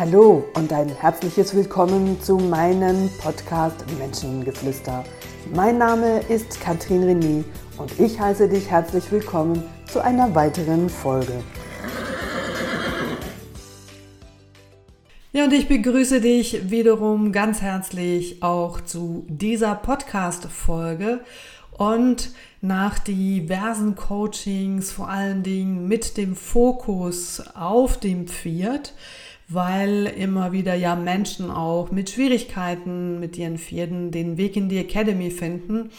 Hallo und ein herzliches Willkommen zu meinem Podcast Menschengeflüster. Mein Name ist Katrin René und ich heiße dich herzlich willkommen zu einer weiteren Folge. Ja, und ich begrüße dich wiederum ganz herzlich auch zu dieser Podcast-Folge. Und nach diversen Coachings, vor allen Dingen mit dem Fokus auf dem Pferd, weil immer wieder ja Menschen auch mit Schwierigkeiten mit ihren Pferden den Weg in die Academy finden.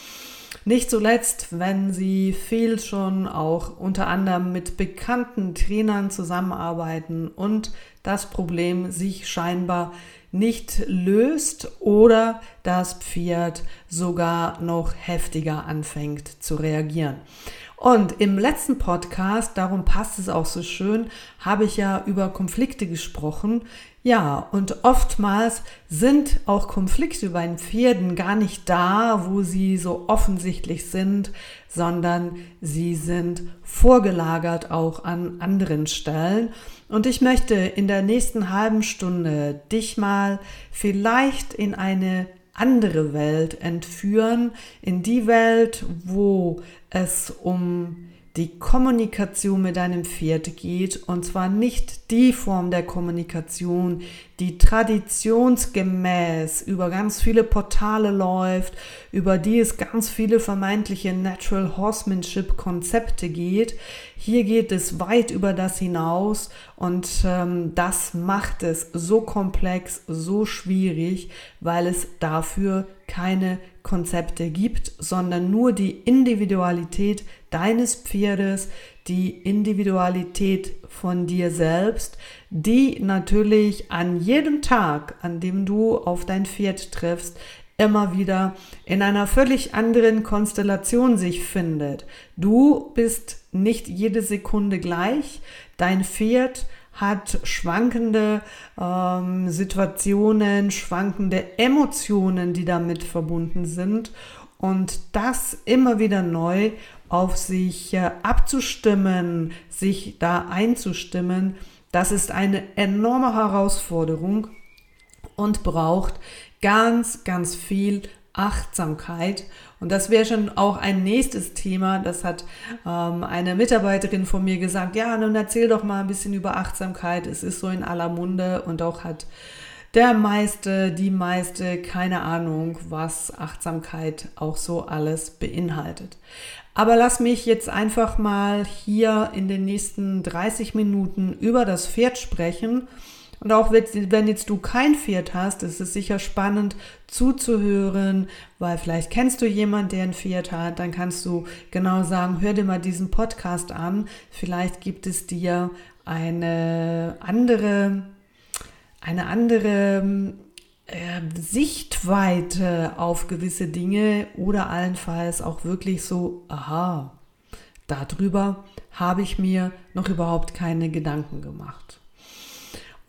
Nicht zuletzt, wenn sie viel schon auch unter anderem mit bekannten Trainern zusammenarbeiten und das Problem sich scheinbar nicht löst oder das Pferd sogar noch heftiger anfängt zu reagieren. Und im letzten Podcast, darum passt es auch so schön, habe ich ja über Konflikte gesprochen. Ja, und oftmals sind auch Konflikte bei den Pferden gar nicht da, wo sie so offensichtlich sind, sondern sie sind vorgelagert auch an anderen Stellen. Und ich möchte in der nächsten halben Stunde dich mal vielleicht in eine andere Welt entführen, in die Welt, wo es um die Kommunikation mit deinem Pferd geht und zwar nicht die Form der Kommunikation, die traditionsgemäß über ganz viele Portale läuft, über die es ganz viele vermeintliche Natural Horsemanship Konzepte geht. Hier geht es weit über das hinaus und ähm, das macht es so komplex, so schwierig, weil es dafür keine Konzepte gibt, sondern nur die Individualität deines Pferdes, die Individualität von dir selbst, die natürlich an jedem Tag, an dem du auf dein Pferd triffst, immer wieder in einer völlig anderen Konstellation sich findet. Du bist nicht jede Sekunde gleich. Dein Pferd hat schwankende ähm, Situationen, schwankende Emotionen, die damit verbunden sind. Und das immer wieder neu auf sich äh, abzustimmen, sich da einzustimmen, das ist eine enorme Herausforderung und braucht ganz, ganz viel Achtsamkeit. Und das wäre schon auch ein nächstes Thema. Das hat ähm, eine Mitarbeiterin von mir gesagt. Ja, nun erzähl doch mal ein bisschen über Achtsamkeit. Es ist so in aller Munde und auch hat der meiste, die meiste keine Ahnung, was Achtsamkeit auch so alles beinhaltet. Aber lass mich jetzt einfach mal hier in den nächsten 30 Minuten über das Pferd sprechen. Und auch wenn jetzt du kein Pferd hast, ist es sicher spannend zuzuhören, weil vielleicht kennst du jemanden, der ein Pferd hat, dann kannst du genau sagen, hör dir mal diesen Podcast an. Vielleicht gibt es dir eine andere, eine andere äh, Sichtweite auf gewisse Dinge oder allenfalls auch wirklich so, aha, darüber habe ich mir noch überhaupt keine Gedanken gemacht.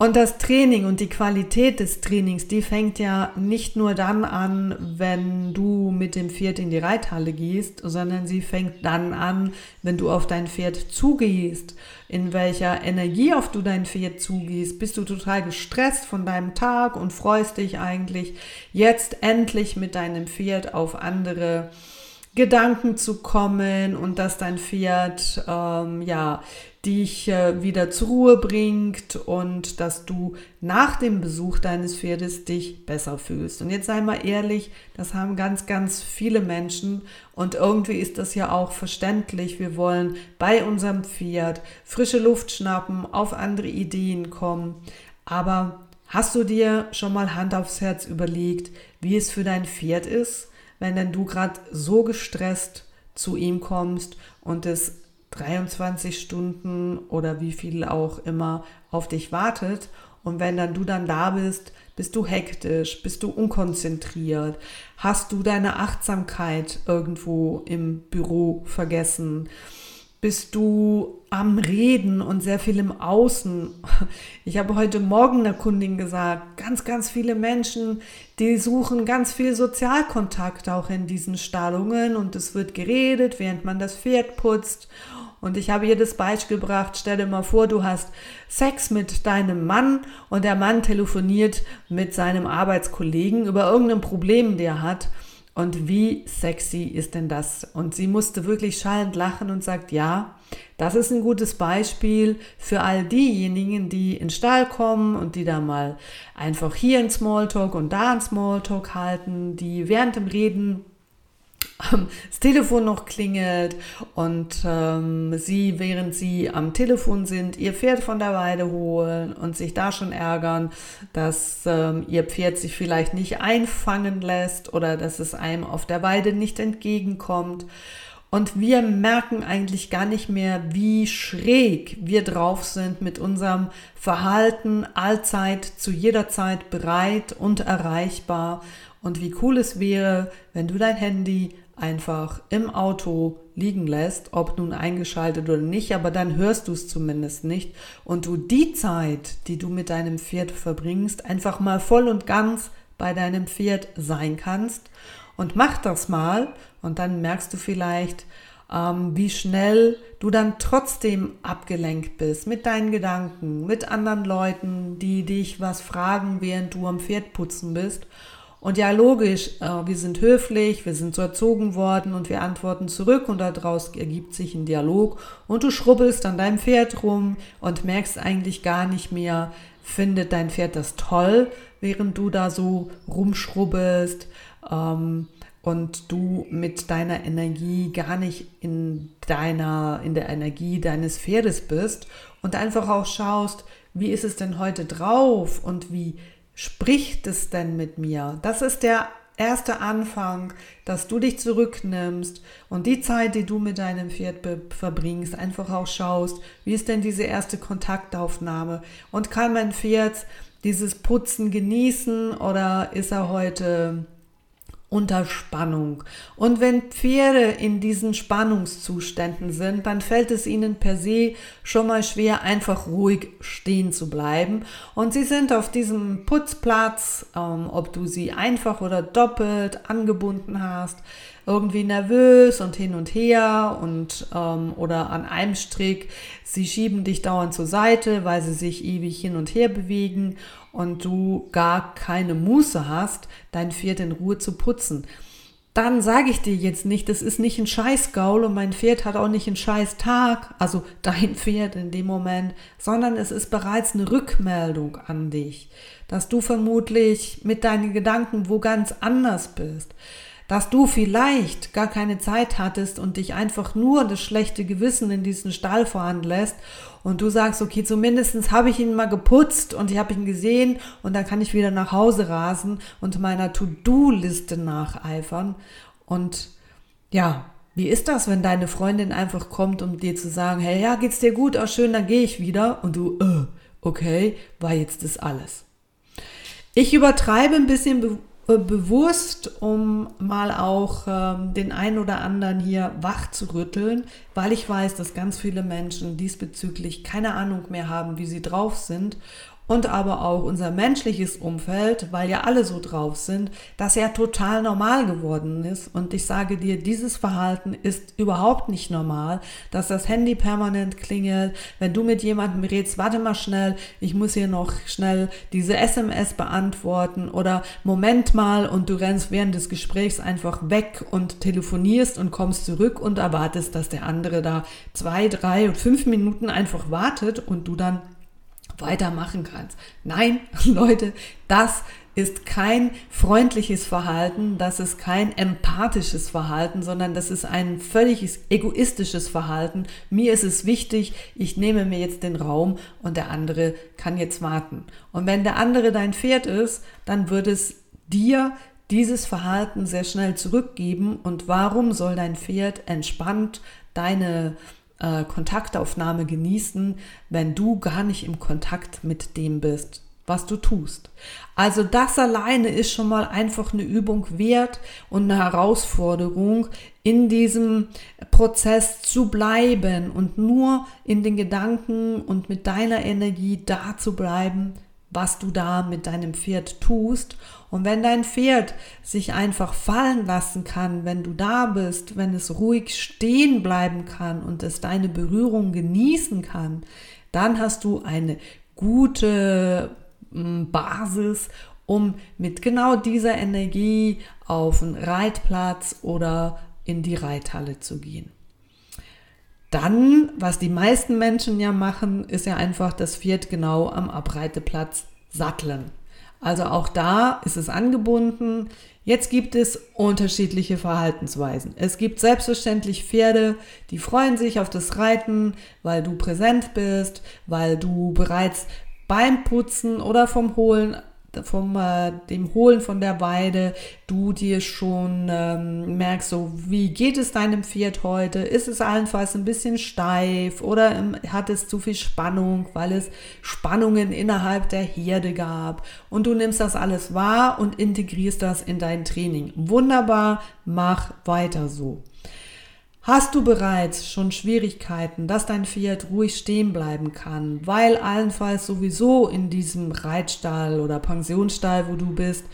Und das Training und die Qualität des Trainings, die fängt ja nicht nur dann an, wenn du mit dem Pferd in die Reithalle gehst, sondern sie fängt dann an, wenn du auf dein Pferd zugehst, in welcher Energie auf du dein Pferd zugehst. Bist du total gestresst von deinem Tag und freust dich eigentlich jetzt endlich mit deinem Pferd auf andere Gedanken zu kommen und dass dein Pferd ähm, ja dich äh, wieder zur Ruhe bringt und dass du nach dem Besuch deines Pferdes dich besser fühlst. Und jetzt sei mal ehrlich, das haben ganz, ganz viele Menschen und irgendwie ist das ja auch verständlich. Wir wollen bei unserem Pferd frische Luft schnappen, auf andere Ideen kommen. Aber hast du dir schon mal Hand aufs Herz überlegt, wie es für dein Pferd ist? wenn denn du gerade so gestresst zu ihm kommst und es 23 Stunden oder wie viel auch immer auf dich wartet und wenn dann du dann da bist, bist du hektisch, bist du unkonzentriert, hast du deine Achtsamkeit irgendwo im Büro vergessen, bist du am Reden und sehr viel im Außen. Ich habe heute Morgen der Kundin gesagt, ganz, ganz viele Menschen, die suchen ganz viel Sozialkontakt auch in diesen Stallungen und es wird geredet, während man das Pferd putzt. Und ich habe hier das Beispiel gebracht, stell dir mal vor, du hast Sex mit deinem Mann und der Mann telefoniert mit seinem Arbeitskollegen über irgendein Problem, der er hat. Und wie sexy ist denn das? Und sie musste wirklich schallend lachen und sagt, ja, das ist ein gutes Beispiel für all diejenigen, die in Stall kommen und die da mal einfach hier ein Smalltalk und da ein Smalltalk halten, die während dem Reden das Telefon noch klingelt und ähm, sie, während sie am Telefon sind, ihr Pferd von der Weide holen und sich da schon ärgern, dass ähm, ihr Pferd sich vielleicht nicht einfangen lässt oder dass es einem auf der Weide nicht entgegenkommt. Und wir merken eigentlich gar nicht mehr, wie schräg wir drauf sind mit unserem Verhalten allzeit, zu jeder Zeit bereit und erreichbar. Und wie cool es wäre, wenn du dein Handy einfach im Auto liegen lässt, ob nun eingeschaltet oder nicht, aber dann hörst du es zumindest nicht und du die Zeit, die du mit deinem Pferd verbringst, einfach mal voll und ganz bei deinem Pferd sein kannst und mach das mal und dann merkst du vielleicht, ähm, wie schnell du dann trotzdem abgelenkt bist mit deinen Gedanken, mit anderen Leuten, die dich was fragen, während du am Pferd putzen bist und ja, logisch, äh, wir sind höflich, wir sind so erzogen worden und wir antworten zurück und daraus ergibt sich ein Dialog. Und du schrubbelst an deinem Pferd rum und merkst eigentlich gar nicht mehr, findet dein Pferd das toll, während du da so rumschrubbelst ähm, und du mit deiner Energie gar nicht in deiner, in der Energie deines Pferdes bist und einfach auch schaust, wie ist es denn heute drauf und wie spricht es denn mit mir? Das ist der erste Anfang, dass du dich zurücknimmst und die Zeit, die du mit deinem Pferd verbringst, einfach auch schaust, wie ist denn diese erste Kontaktaufnahme und kann mein Pferd dieses Putzen genießen oder ist er heute unter Spannung. Und wenn Pferde in diesen Spannungszuständen sind, dann fällt es ihnen per se schon mal schwer, einfach ruhig stehen zu bleiben. Und sie sind auf diesem Putzplatz, ähm, ob du sie einfach oder doppelt angebunden hast, irgendwie nervös und hin und her und ähm, oder an einem Strick. Sie schieben dich dauernd zur Seite, weil sie sich ewig hin und her bewegen und du gar keine Muße hast, dein Pferd in Ruhe zu putzen. Dann sage ich dir jetzt nicht, das ist nicht ein Scheißgaul und mein Pferd hat auch nicht einen Scheißtag, also dein Pferd in dem Moment, sondern es ist bereits eine Rückmeldung an dich, dass du vermutlich mit deinen Gedanken wo ganz anders bist dass du vielleicht gar keine Zeit hattest und dich einfach nur das schlechte Gewissen in diesen Stall fahren lässt und du sagst, okay, zumindestens habe ich ihn mal geputzt und ich habe ihn gesehen und dann kann ich wieder nach Hause rasen und meiner To-Do-Liste nacheifern. Und ja, wie ist das, wenn deine Freundin einfach kommt, um dir zu sagen, hey, ja, geht's dir gut, auch schön, dann gehe ich wieder und du, äh, okay, war jetzt das alles. Ich übertreibe ein bisschen äh, bewusst, um mal auch ähm, den einen oder anderen hier wach zu rütteln, weil ich weiß, dass ganz viele Menschen diesbezüglich keine Ahnung mehr haben, wie sie drauf sind und aber auch unser menschliches Umfeld, weil ja alle so drauf sind, dass er total normal geworden ist. Und ich sage dir, dieses Verhalten ist überhaupt nicht normal, dass das Handy permanent klingelt, wenn du mit jemandem redest, warte mal schnell, ich muss hier noch schnell diese SMS beantworten oder Moment mal und du rennst während des Gesprächs einfach weg und telefonierst und kommst zurück und erwartest, dass der andere da zwei, drei und fünf Minuten einfach wartet und du dann weitermachen kannst. Nein, Leute, das ist kein freundliches Verhalten, das ist kein empathisches Verhalten, sondern das ist ein völliges egoistisches Verhalten. Mir ist es wichtig, ich nehme mir jetzt den Raum und der andere kann jetzt warten. Und wenn der andere dein Pferd ist, dann wird es dir dieses Verhalten sehr schnell zurückgeben. Und warum soll dein Pferd entspannt deine äh, Kontaktaufnahme genießen, wenn du gar nicht im Kontakt mit dem bist, was du tust. Also das alleine ist schon mal einfach eine Übung wert und eine Herausforderung, in diesem Prozess zu bleiben und nur in den Gedanken und mit deiner Energie da zu bleiben, was du da mit deinem Pferd tust Und wenn dein Pferd sich einfach fallen lassen kann, wenn du da bist, wenn es ruhig stehen bleiben kann und es deine Berührung genießen kann, dann hast du eine gute hm, Basis, um mit genau dieser Energie auf einen Reitplatz oder in die Reithalle zu gehen. Dann, was die meisten Menschen ja machen, ist ja einfach das Pferd genau am Abreiteplatz satteln. Also auch da ist es angebunden. Jetzt gibt es unterschiedliche Verhaltensweisen. Es gibt selbstverständlich Pferde, die freuen sich auf das Reiten, weil du präsent bist, weil du bereits beim Putzen oder vom Holen vom äh, dem Holen von der Weide du dir schon ähm, merkst, so wie geht es deinem Pferd heute? Ist es allenfalls ein bisschen steif oder ähm, hat es zu viel Spannung, weil es Spannungen innerhalb der Herde gab? Und du nimmst das alles wahr und integrierst das in dein Training. Wunderbar, mach weiter so. Hast du bereits schon Schwierigkeiten, dass dein Pferd ruhig stehen bleiben kann, weil allenfalls sowieso in diesem Reitstall oder Pensionsstall, wo du bist,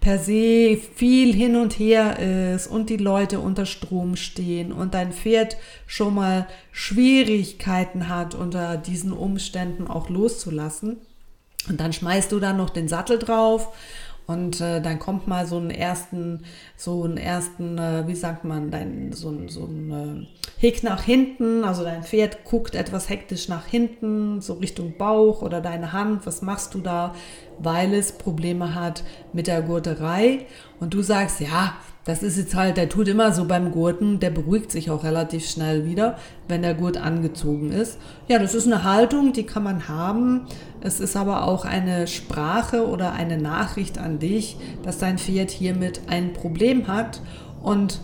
per se viel hin und her ist und die Leute unter Strom stehen und dein Pferd schon mal Schwierigkeiten hat, unter diesen Umständen auch loszulassen? Und dann schmeißt du dann noch den Sattel drauf und äh, dann kommt mal so einen ersten, so einen ersten, äh, wie sagt man, dein, so, so ein äh, Hick nach hinten. Also dein Pferd guckt etwas hektisch nach hinten, so Richtung Bauch oder deine Hand. Was machst du da? Weil es Probleme hat mit der Gurterei. Und du sagst, ja, das ist jetzt halt, der tut immer so beim Gurten, der beruhigt sich auch relativ schnell wieder, wenn der Gurt angezogen ist. Ja, das ist eine Haltung, die kann man haben. Es ist aber auch eine Sprache oder eine Nachricht an dich, dass dein Pferd hiermit ein Problem hat. Und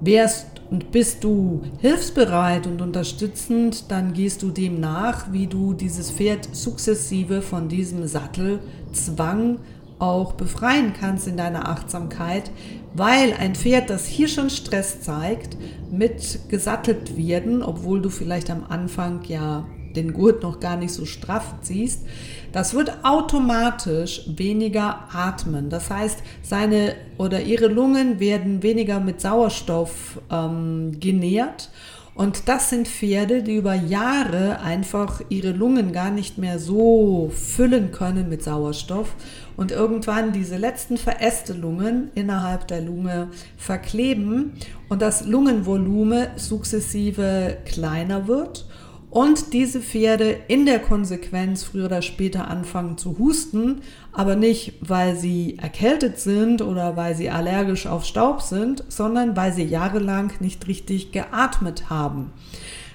wärst und bist du hilfsbereit und unterstützend, dann gehst du dem nach, wie du dieses Pferd sukzessive von diesem Sattelzwang auch befreien kannst in deiner Achtsamkeit, weil ein Pferd, das hier schon Stress zeigt, mit gesattelt werden, obwohl du vielleicht am Anfang ja den Gurt noch gar nicht so straff ziehst, das wird automatisch weniger atmen. Das heißt, seine oder ihre Lungen werden weniger mit Sauerstoff ähm, genährt und das sind Pferde, die über Jahre einfach ihre Lungen gar nicht mehr so füllen können mit Sauerstoff und irgendwann diese letzten Verästelungen innerhalb der Lunge verkleben und das Lungenvolumen sukzessive kleiner wird und diese Pferde in der Konsequenz früher oder später anfangen zu husten, aber nicht, weil sie erkältet sind oder weil sie allergisch auf Staub sind, sondern weil sie jahrelang nicht richtig geatmet haben.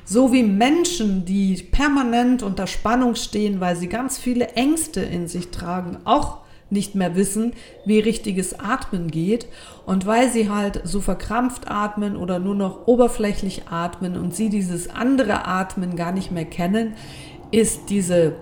So wie Menschen, die permanent unter Spannung stehen, weil sie ganz viele Ängste in sich tragen, auch nicht mehr wissen, wie richtiges Atmen geht. Und weil sie halt so verkrampft atmen oder nur noch oberflächlich atmen und sie dieses andere Atmen gar nicht mehr kennen, ist diese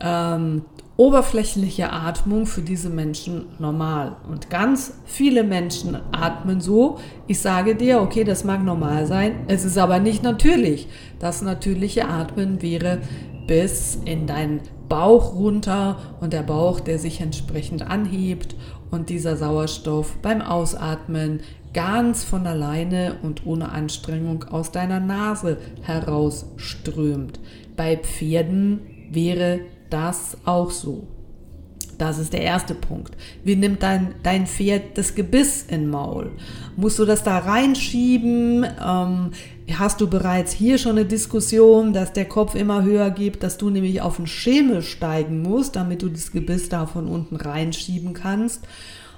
ähm, oberflächliche Atmung für diese Menschen normal. Und ganz viele Menschen atmen so. Ich sage dir, okay, das mag normal sein, es ist aber nicht natürlich. Das natürliche Atmen wäre bis in deinen Bauch runter und der Bauch, der sich entsprechend anhebt und dieser Sauerstoff beim Ausatmen ganz von alleine und ohne Anstrengung aus deiner Nase herausströmt. Bei Pferden wäre das auch so. Das ist der erste Punkt. Wie nimmt dein, dein Pferd das Gebiss in Maul? Musst du das da reinschieben? Ähm, hast du bereits hier schon eine Diskussion, dass der Kopf immer höher gibt, dass du nämlich auf den Schemel steigen musst, damit du das Gebiss da von unten reinschieben kannst?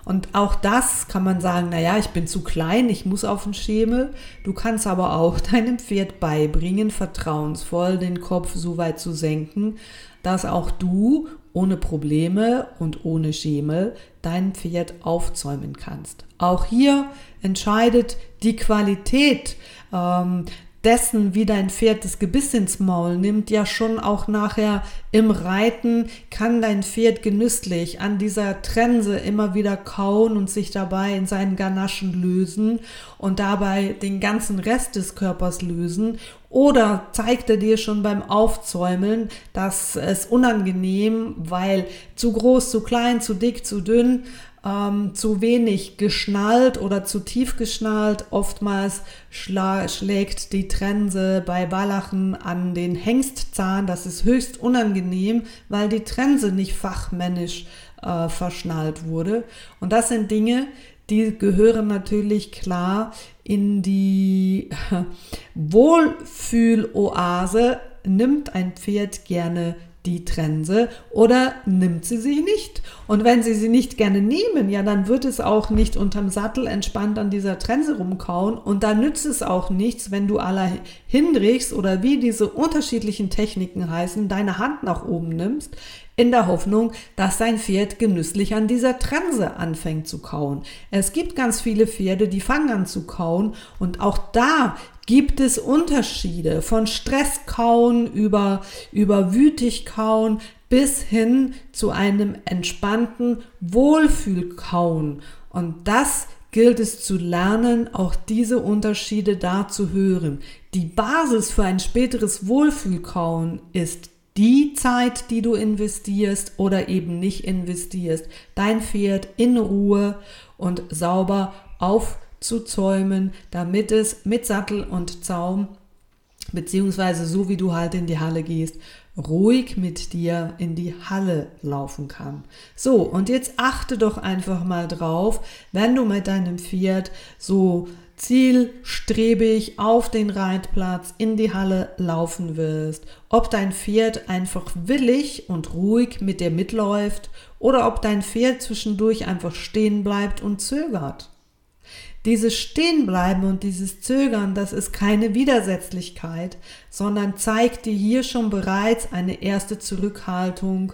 Und auch das kann man sagen, naja, ich bin zu klein, ich muss auf den Schemel. Du kannst aber auch deinem Pferd beibringen, vertrauensvoll den Kopf so weit zu senken, dass auch du ohne Probleme und ohne Schemel dein Pferd aufzäumen kannst. Auch hier entscheidet die Qualität ähm, dessen, wie dein Pferd das Gebiss ins Maul nimmt, ja schon auch nachher im Reiten kann dein Pferd genüsslich an dieser Trense immer wieder kauen und sich dabei in seinen Ganaschen lösen und dabei den ganzen Rest des Körpers lösen. Oder zeigt er dir schon beim Aufzäumeln, dass es unangenehm, weil zu groß, zu klein, zu dick, zu dünn, ähm, zu wenig geschnallt oder zu tief geschnallt. Oftmals schlägt die Trense bei Wallachen an den Hengstzahn. Das ist höchst unangenehm, weil die Trense nicht fachmännisch äh, verschnallt wurde. Und das sind Dinge, die gehören natürlich klar in die Wohlfühloase. Nimmt ein Pferd gerne die Trense oder nimmt sie sie nicht. Und wenn sie sie nicht gerne nehmen, ja, dann wird es auch nicht unterm Sattel entspannt an dieser Trense rumkauen und da nützt es auch nichts, wenn du aller hindrichst oder wie diese unterschiedlichen Techniken heißen, deine Hand nach oben nimmst, in der Hoffnung, dass dein Pferd genüsslich an dieser Trense anfängt zu kauen. Es gibt ganz viele Pferde, die fangen an zu kauen und auch da gibt es Unterschiede von Stresskauen über, über Wütigkauen bis hin zu einem entspannten Wohlfühlkauen. Und das gilt es zu lernen, auch diese Unterschiede da zu hören. Die Basis für ein späteres Wohlfühlkauen ist die Zeit, die du investierst oder eben nicht investierst, dein Pferd in Ruhe und sauber aufzuzäumen, damit es mit Sattel und Zaum, beziehungsweise so wie du halt in die Halle gehst, ruhig mit dir in die Halle laufen kann. So, und jetzt achte doch einfach mal drauf, wenn du mit deinem Pferd so zielstrebig auf den Reitplatz in die Halle laufen wirst, ob dein Pferd einfach willig und ruhig mit dir mitläuft oder ob dein Pferd zwischendurch einfach stehen bleibt und zögert. Dieses Stehenbleiben und dieses Zögern, das ist keine Widersetzlichkeit, sondern zeigt dir hier schon bereits eine erste Zurückhaltung,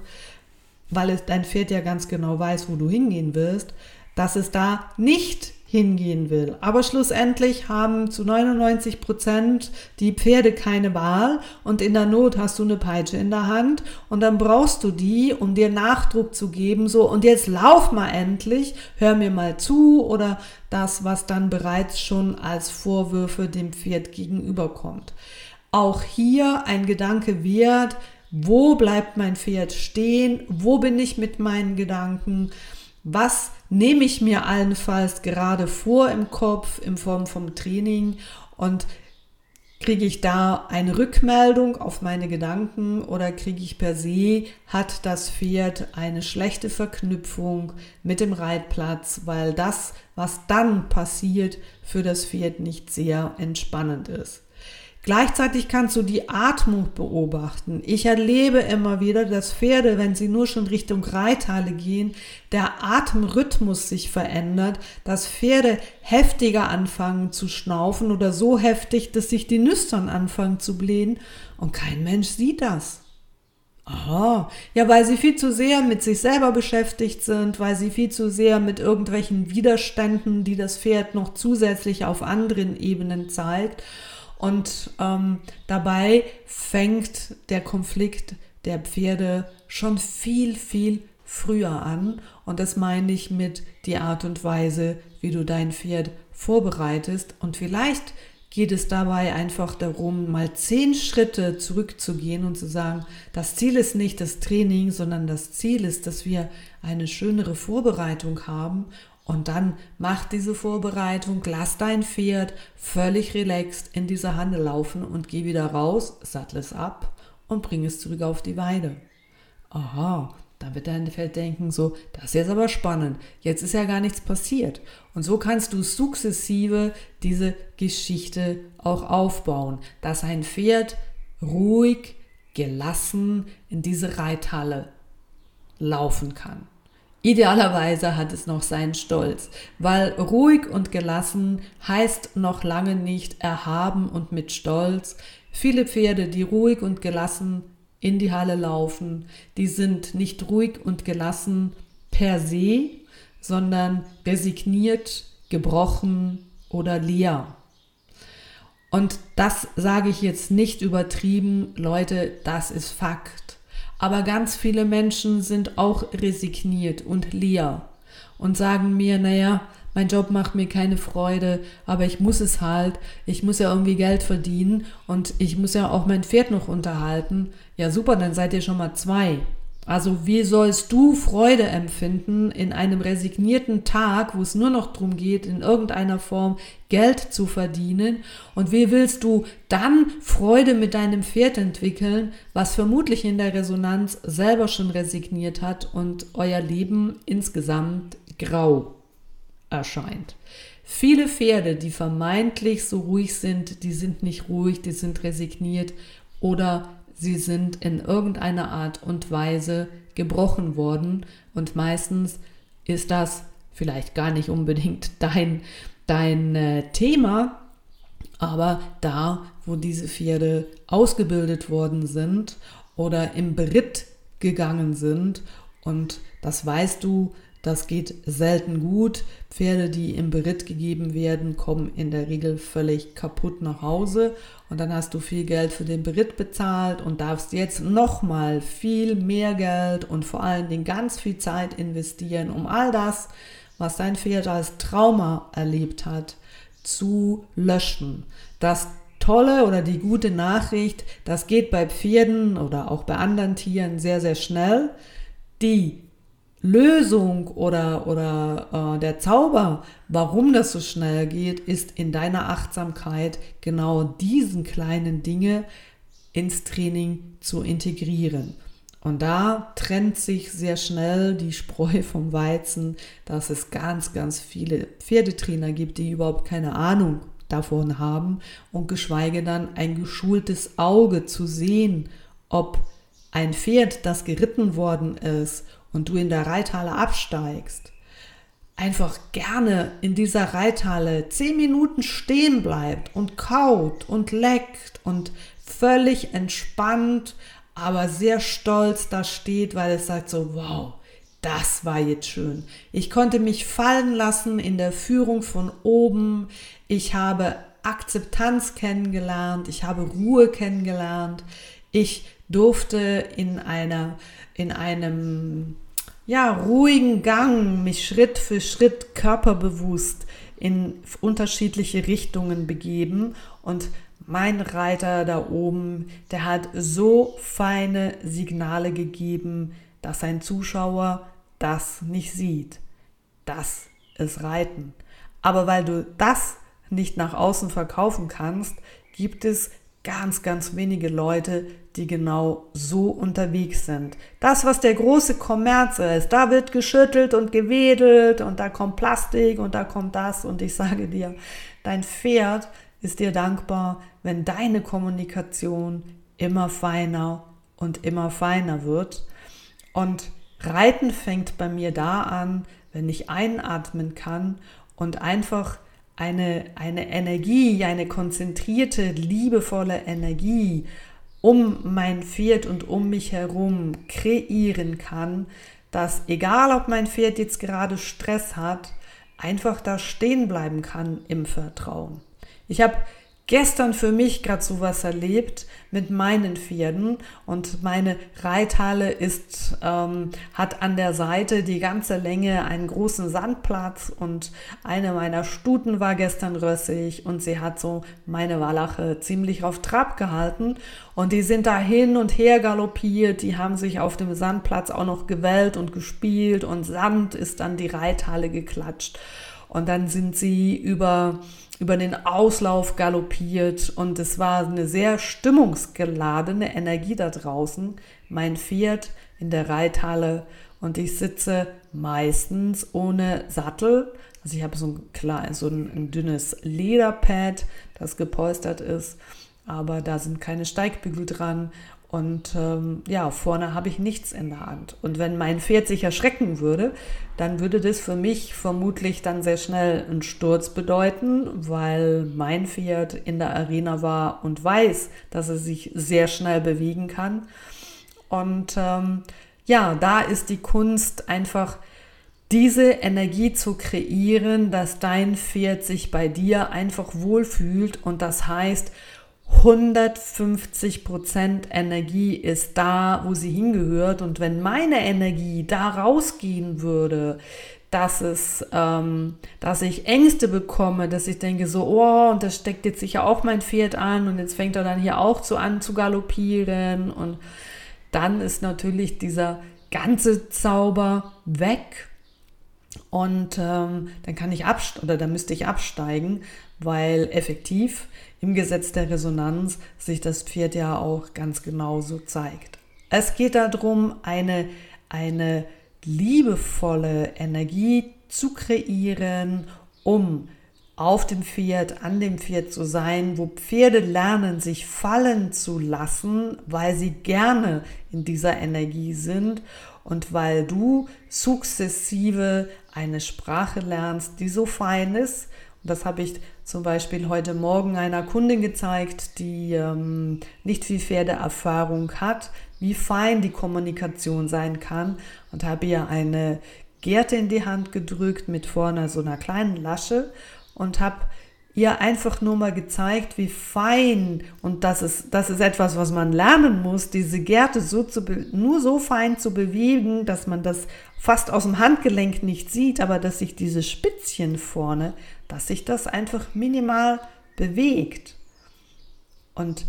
weil es dein Pferd ja ganz genau weiß, wo du hingehen wirst, dass es da nicht hingehen will. Aber schlussendlich haben zu 99 Prozent die Pferde keine Wahl und in der Not hast du eine Peitsche in der Hand und dann brauchst du die, um dir Nachdruck zu geben, so und jetzt lauf mal endlich, hör mir mal zu oder das, was dann bereits schon als Vorwürfe dem Pferd gegenüberkommt. Auch hier ein Gedanke wert, wo bleibt mein Pferd stehen, wo bin ich mit meinen Gedanken, was nehme ich mir allenfalls gerade vor im Kopf in Form vom Training und kriege ich da eine Rückmeldung auf meine Gedanken oder kriege ich per se, hat das Pferd eine schlechte Verknüpfung mit dem Reitplatz, weil das, was dann passiert, für das Pferd nicht sehr entspannend ist. Gleichzeitig kannst du die Atmung beobachten. Ich erlebe immer wieder, dass Pferde, wenn sie nur schon Richtung Reithalle gehen, der Atemrhythmus sich verändert, dass Pferde heftiger anfangen zu schnaufen oder so heftig, dass sich die Nüstern anfangen zu blähen und kein Mensch sieht das. Aha, ja, weil sie viel zu sehr mit sich selber beschäftigt sind, weil sie viel zu sehr mit irgendwelchen Widerständen, die das Pferd noch zusätzlich auf anderen Ebenen zeigt und ähm, dabei fängt der Konflikt der Pferde schon viel, viel früher an. Und das meine ich mit die Art und Weise, wie du dein Pferd vorbereitest. Und vielleicht geht es dabei einfach darum, mal zehn Schritte zurückzugehen und zu sagen, das Ziel ist nicht das Training, sondern das Ziel ist, dass wir eine schönere Vorbereitung haben und dann mach diese Vorbereitung, lass dein Pferd völlig relaxed in diese Handel laufen und geh wieder raus, sattel es ab und bring es zurück auf die Weide. Aha, dann wird dein Pferd denken so, das ist jetzt aber spannend, jetzt ist ja gar nichts passiert. Und so kannst du sukzessive diese Geschichte auch aufbauen, dass ein Pferd ruhig, gelassen in diese Reithalle laufen kann. Idealerweise hat es noch seinen Stolz, weil ruhig und gelassen heißt noch lange nicht erhaben und mit Stolz. Viele Pferde, die ruhig und gelassen in die Halle laufen, die sind nicht ruhig und gelassen per se, sondern resigniert, gebrochen oder leer. Und das sage ich jetzt nicht übertrieben, Leute, das ist Fakt. Aber ganz viele Menschen sind auch resigniert und leer und sagen mir, naja, mein Job macht mir keine Freude, aber ich muss es halt, ich muss ja irgendwie Geld verdienen und ich muss ja auch mein Pferd noch unterhalten. Ja, super, dann seid ihr schon mal zwei. Also wie sollst du Freude empfinden in einem resignierten Tag, wo es nur noch darum geht, in irgendeiner Form Geld zu verdienen? Und wie willst du dann Freude mit deinem Pferd entwickeln, was vermutlich in der Resonanz selber schon resigniert hat und euer Leben insgesamt grau erscheint? Viele Pferde, die vermeintlich so ruhig sind, die sind nicht ruhig, die sind resigniert oder sie sind in irgendeiner Art und Weise gebrochen worden und meistens ist das vielleicht gar nicht unbedingt dein, dein äh, Thema, aber da, wo diese Pferde ausgebildet worden sind oder im Beritt gegangen sind und das weißt du, das geht selten gut. Pferde, die im Beritt gegeben werden, kommen in der Regel völlig kaputt nach Hause und dann hast du viel Geld für den Beritt bezahlt und darfst jetzt nochmal viel mehr Geld und vor allen Dingen ganz viel Zeit investieren, um all das, was dein Pferd als Trauma erlebt hat, zu löschen. Das Tolle oder die gute Nachricht, das geht bei Pferden oder auch bei anderen Tieren sehr, sehr schnell. Die Lösung oder, oder äh, der Zauber, warum das so schnell geht, ist in deiner Achtsamkeit genau diesen kleinen Dinge ins Training zu integrieren. Und da trennt sich sehr schnell die Spreu vom Weizen, dass es ganz, ganz viele Pferdetrainer gibt, die überhaupt keine Ahnung davon haben und geschweige dann ein geschultes Auge zu sehen, ob ein Pferd, das geritten worden ist und du in der Reithalle absteigst, einfach gerne in dieser Reithalle zehn Minuten stehen bleibt und kaut und leckt und völlig entspannt, aber sehr stolz da steht, weil es sagt so, wow, das war jetzt schön. Ich konnte mich fallen lassen in der Führung von oben. Ich habe Akzeptanz kennengelernt. Ich habe Ruhe kennengelernt. Ich durfte in einer, in einem, ja, ruhigen Gang mich Schritt für Schritt körperbewusst in unterschiedliche Richtungen begeben und mein Reiter da oben, der hat so feine Signale gegeben, dass ein Zuschauer das nicht sieht. Das ist Reiten. Aber weil du das nicht nach außen verkaufen kannst, gibt es ganz, ganz wenige Leute, die genau so unterwegs sind. Das, was der große Kommerz ist, da wird geschüttelt und gewedelt und da kommt Plastik und da kommt das und ich sage dir, dein Pferd ist dir dankbar, wenn deine Kommunikation immer feiner und immer feiner wird. Und Reiten fängt bei mir da an, wenn ich einatmen kann und einfach eine, eine Energie, eine konzentrierte, liebevolle Energie um mein Pferd und um mich herum kreieren kann, dass egal ob mein Pferd jetzt gerade Stress hat, einfach da stehen bleiben kann im Vertrauen. Ich habe gestern für mich gerade sowas erlebt mit meinen Pferden. Und meine Reithalle ist, ähm, hat an der Seite die ganze Länge einen großen Sandplatz. Und eine meiner Stuten war gestern rössig. Und sie hat so meine Wallache ziemlich auf Trab gehalten. Und die sind da hin und her galoppiert, die haben sich auf dem Sandplatz auch noch gewellt und gespielt. Und Sand ist dann die Reithalle geklatscht. Und dann sind sie über über den Auslauf galoppiert und es war eine sehr stimmungsgeladene Energie da draußen. Mein Pferd in der Reithalle und ich sitze meistens ohne Sattel. Also ich habe so ein, klar, so ein, ein dünnes Lederpad, das gepolstert ist, aber da sind keine Steigbügel dran und ähm, ja, vorne habe ich nichts in der Hand. Und wenn mein Pferd sich erschrecken würde, dann würde das für mich vermutlich dann sehr schnell einen Sturz bedeuten, weil mein Pferd in der Arena war und weiß, dass es sich sehr schnell bewegen kann. Und ähm, ja, da ist die Kunst einfach diese Energie zu kreieren, dass dein Pferd sich bei dir einfach wohlfühlt und das heißt, 150 Prozent Energie ist da, wo sie hingehört. Und wenn meine Energie da rausgehen würde, dass es, ähm, dass ich Ängste bekomme, dass ich denke so, oh, und das steckt jetzt sicher auch mein Pferd an und jetzt fängt er dann hier auch zu an zu galoppieren und dann ist natürlich dieser ganze Zauber weg und ähm, dann kann ich absteigen oder dann müsste ich absteigen, weil effektiv im Gesetz der Resonanz sich das Pferd ja auch ganz genau so zeigt. Es geht darum, eine, eine liebevolle Energie zu kreieren, um auf dem Pferd, an dem Pferd zu sein, wo Pferde lernen, sich fallen zu lassen, weil sie gerne in dieser Energie sind und weil du sukzessive eine Sprache lernst, die so fein ist. Und das habe ich zum Beispiel heute Morgen einer Kundin gezeigt, die ähm, nicht viel Pferdeerfahrung hat, wie fein die Kommunikation sein kann. Und habe ihr eine Gerte in die Hand gedrückt mit vorne so einer kleinen Lasche und habe ihr einfach nur mal gezeigt, wie fein und das ist, das ist etwas, was man lernen muss, diese Gerte so zu nur so fein zu bewegen, dass man das fast aus dem Handgelenk nicht sieht, aber dass sich diese Spitzchen vorne, dass sich das einfach minimal bewegt. Und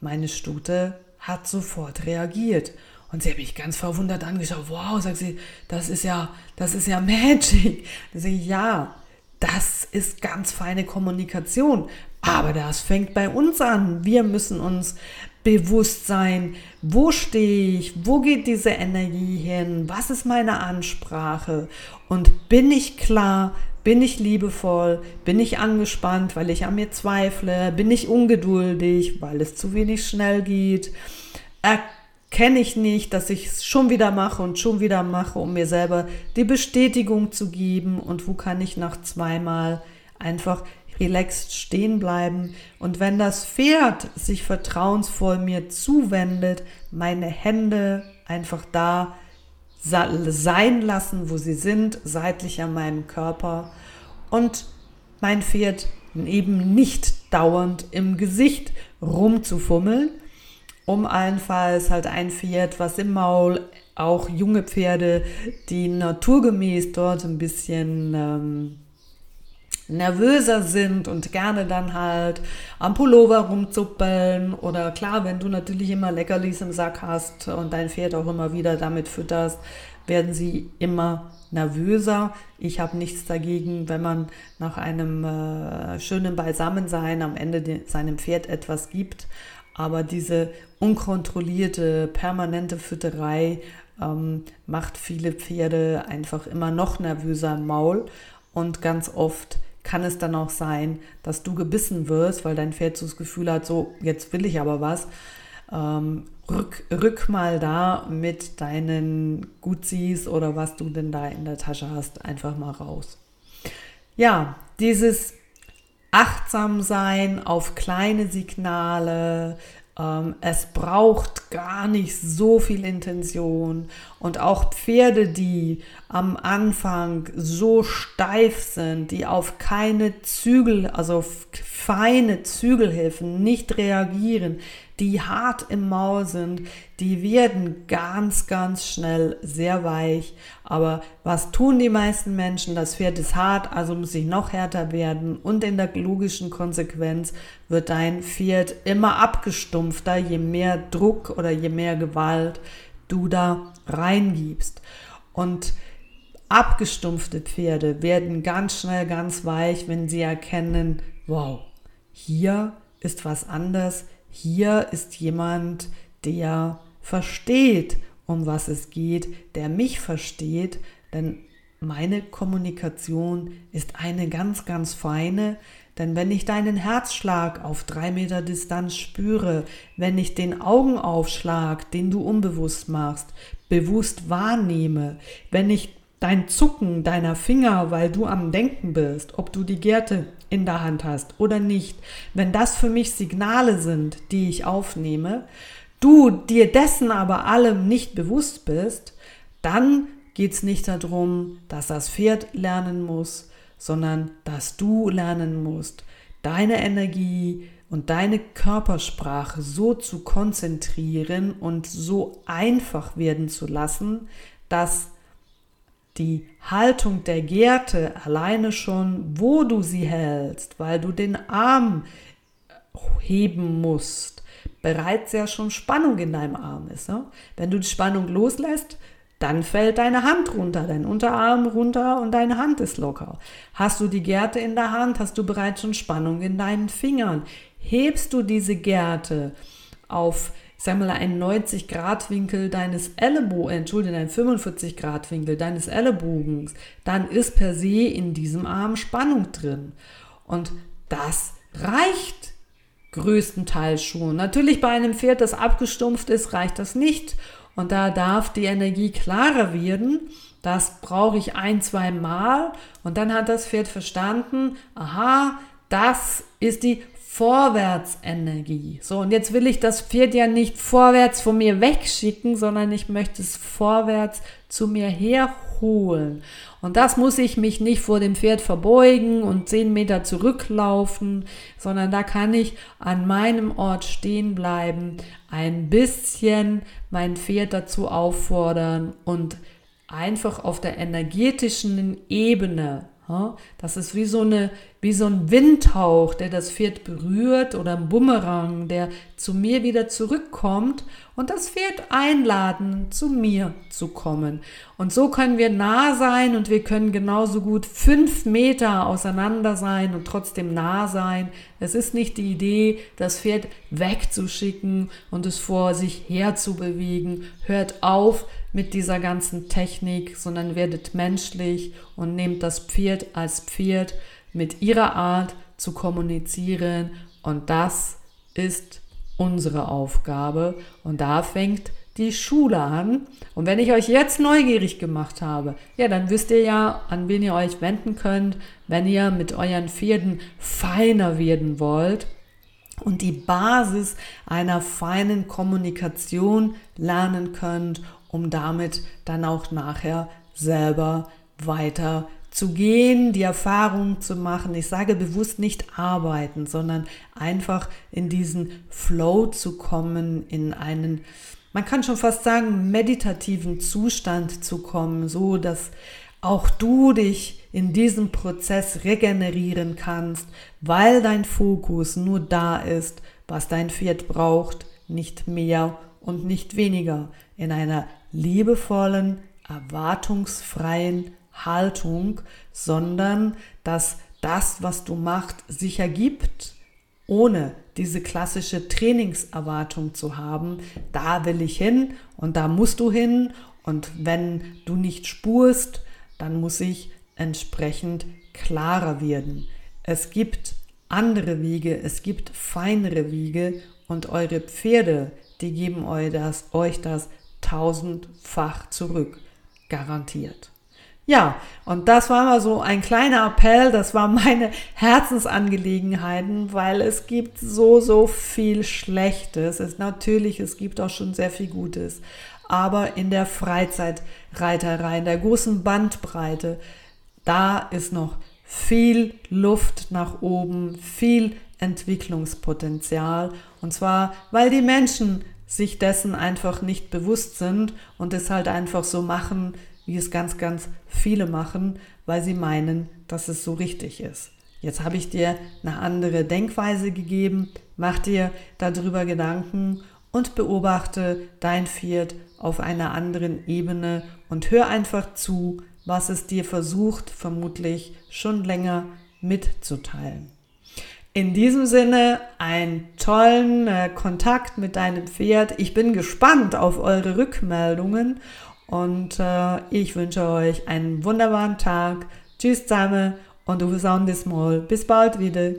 meine Stute hat sofort reagiert. Und sie hat mich ganz verwundert angeschaut. Wow, sagt sie, das ist ja, das ist ja Magic. Da sage ich, ja, das ist ganz feine Kommunikation. Aber das fängt bei uns an. Wir müssen uns bewusst sein, wo stehe ich, wo geht diese Energie hin, was ist meine Ansprache und bin ich klar, bin ich liebevoll, bin ich angespannt, weil ich an mir zweifle, bin ich ungeduldig, weil es zu wenig schnell geht, erkenne ich nicht, dass ich es schon wieder mache und schon wieder mache, um mir selber die Bestätigung zu geben. Und wo kann ich nach zweimal einfach relaxed stehen bleiben? Und wenn das Pferd sich vertrauensvoll mir zuwendet, meine Hände einfach da sein lassen, wo sie sind, seitlich an meinem Körper. Und mein Pferd eben nicht dauernd im Gesicht rumzufummeln, um allenfalls halt ein Pferd, was im Maul, auch junge Pferde, die naturgemäß dort ein bisschen ähm, nervöser sind und gerne dann halt am Pullover rumzuppeln oder klar, wenn du natürlich immer Leckerlis im Sack hast und dein Pferd auch immer wieder damit fütterst, werden sie immer nervöser. Ich habe nichts dagegen, wenn man nach einem äh, schönen Beisammensein am Ende de, seinem Pferd etwas gibt. Aber diese unkontrollierte, permanente Fütterei ähm, macht viele Pferde einfach immer noch nervöser im Maul. Und ganz oft kann es dann auch sein, dass du gebissen wirst, weil dein Pferd so das Gefühl hat, so, jetzt will ich aber was. Ähm, rück, rück mal da mit deinen Gutsis oder was du denn da in der Tasche hast, einfach mal raus. Ja, dieses achtsam sein auf kleine Signale. Ähm, es braucht gar nicht so viel Intention. Und auch Pferde, die am Anfang so steif sind, die auf keine Zügel, also feine Zügelhilfen nicht reagieren, die hart im Maul sind, die werden ganz, ganz schnell sehr weich. Aber was tun die meisten Menschen? Das Pferd ist hart, also muss ich noch härter werden. Und in der logischen Konsequenz wird dein Pferd immer abgestumpfter, je mehr Druck oder je mehr Gewalt du da reingibst. Und abgestumpfte Pferde werden ganz schnell ganz weich, wenn sie erkennen, wow, hier ist was anders, hier ist jemand, der versteht, um was es geht, der mich versteht, denn meine Kommunikation ist eine ganz, ganz feine, denn wenn ich deinen Herzschlag auf drei Meter Distanz spüre, wenn ich den Augenaufschlag, den du unbewusst machst, bewusst wahrnehme, wenn ich dein Zucken deiner Finger, weil du am Denken bist, ob du die Gerte in der Hand hast oder nicht, wenn das für mich Signale sind, die ich aufnehme, du dir dessen aber allem nicht bewusst bist, dann geht es nicht darum, dass das Pferd lernen muss, sondern dass du lernen musst, deine Energie und deine Körpersprache so zu konzentrieren und so einfach werden zu lassen, dass die Haltung der Gerte alleine schon, wo du sie hältst, weil du den Arm heben musst, bereits ja schon Spannung in deinem Arm ist. Ne? Wenn du die Spannung loslässt, dann fällt deine Hand runter, dein Unterarm runter und deine Hand ist locker. Hast du die Gerte in der Hand, hast du bereits schon Spannung in deinen Fingern. Hebst du diese Gerte auf ich sag mal, einen 90-Grad-Winkel deines Ellenbogens, entschuldige, einen 45-Grad-Winkel deines Ellenbogens, dann ist per se in diesem Arm Spannung drin. Und das reicht größtenteils schon. Natürlich bei einem Pferd, das abgestumpft ist, reicht das nicht. Und da darf die Energie klarer werden. Das brauche ich ein, zwei Mal. Und dann hat das Pferd verstanden, aha, das ist die Vorwärtsenergie. So, und jetzt will ich das Pferd ja nicht vorwärts von mir wegschicken, sondern ich möchte es vorwärts zu mir herholen. Und das muss ich mich nicht vor dem Pferd verbeugen und zehn Meter zurücklaufen, sondern da kann ich an meinem Ort stehen bleiben, ein bisschen mein Pferd dazu auffordern und einfach auf der energetischen Ebene das ist wie so, eine, wie so ein Windhauch, der das Pferd berührt oder ein Bumerang, der zu mir wieder zurückkommt und das Pferd einladen, zu mir zu kommen. Und so können wir nah sein und wir können genauso gut fünf Meter auseinander sein und trotzdem nah sein. Es ist nicht die Idee, das Pferd wegzuschicken und es vor sich her zu bewegen. Hört auf, mit dieser ganzen Technik, sondern werdet menschlich und nehmt das Pferd als Pferd mit ihrer Art zu kommunizieren. Und das ist unsere Aufgabe. Und da fängt die Schule an. Und wenn ich euch jetzt neugierig gemacht habe, ja, dann wisst ihr ja, an wen ihr euch wenden könnt, wenn ihr mit euren Pferden feiner werden wollt und die Basis einer feinen Kommunikation lernen könnt um damit dann auch nachher selber weiter zu gehen, die Erfahrung zu machen. Ich sage bewusst nicht arbeiten, sondern einfach in diesen Flow zu kommen, in einen, man kann schon fast sagen, meditativen Zustand zu kommen, so dass auch du dich in diesem Prozess regenerieren kannst, weil dein Fokus nur da ist, was dein Pferd braucht, nicht mehr und nicht weniger, in einer liebevollen, erwartungsfreien Haltung, sondern dass das, was du machst, sich ergibt, ohne diese klassische Trainingserwartung zu haben. Da will ich hin und da musst du hin und wenn du nicht spurst, dann muss ich entsprechend klarer werden. Es gibt andere Wege, es gibt feinere Wege und eure Pferde, die geben euch das, euch das tausendfach zurück. Garantiert. Ja, und das war mal so ein kleiner Appell, das war meine Herzensangelegenheiten, weil es gibt so, so viel Schlechtes. Es, natürlich, es gibt auch schon sehr viel Gutes. Aber in der Freizeitreiterei, in der großen Bandbreite, da ist noch viel Luft nach oben, viel Entwicklungspotenzial. Und zwar, weil die Menschen sich dessen einfach nicht bewusst sind und es halt einfach so machen, wie es ganz, ganz viele machen, weil sie meinen, dass es so richtig ist. Jetzt habe ich dir eine andere Denkweise gegeben, mach dir darüber Gedanken und beobachte dein Pferd auf einer anderen Ebene und hör einfach zu, was es dir versucht, vermutlich schon länger mitzuteilen. In diesem Sinne einen tollen äh, Kontakt mit deinem Pferd. Ich bin gespannt auf eure Rückmeldungen und äh, ich wünsche euch einen wunderbaren Tag. Tschüss zusammen und du bis Mal. Bis bald wieder.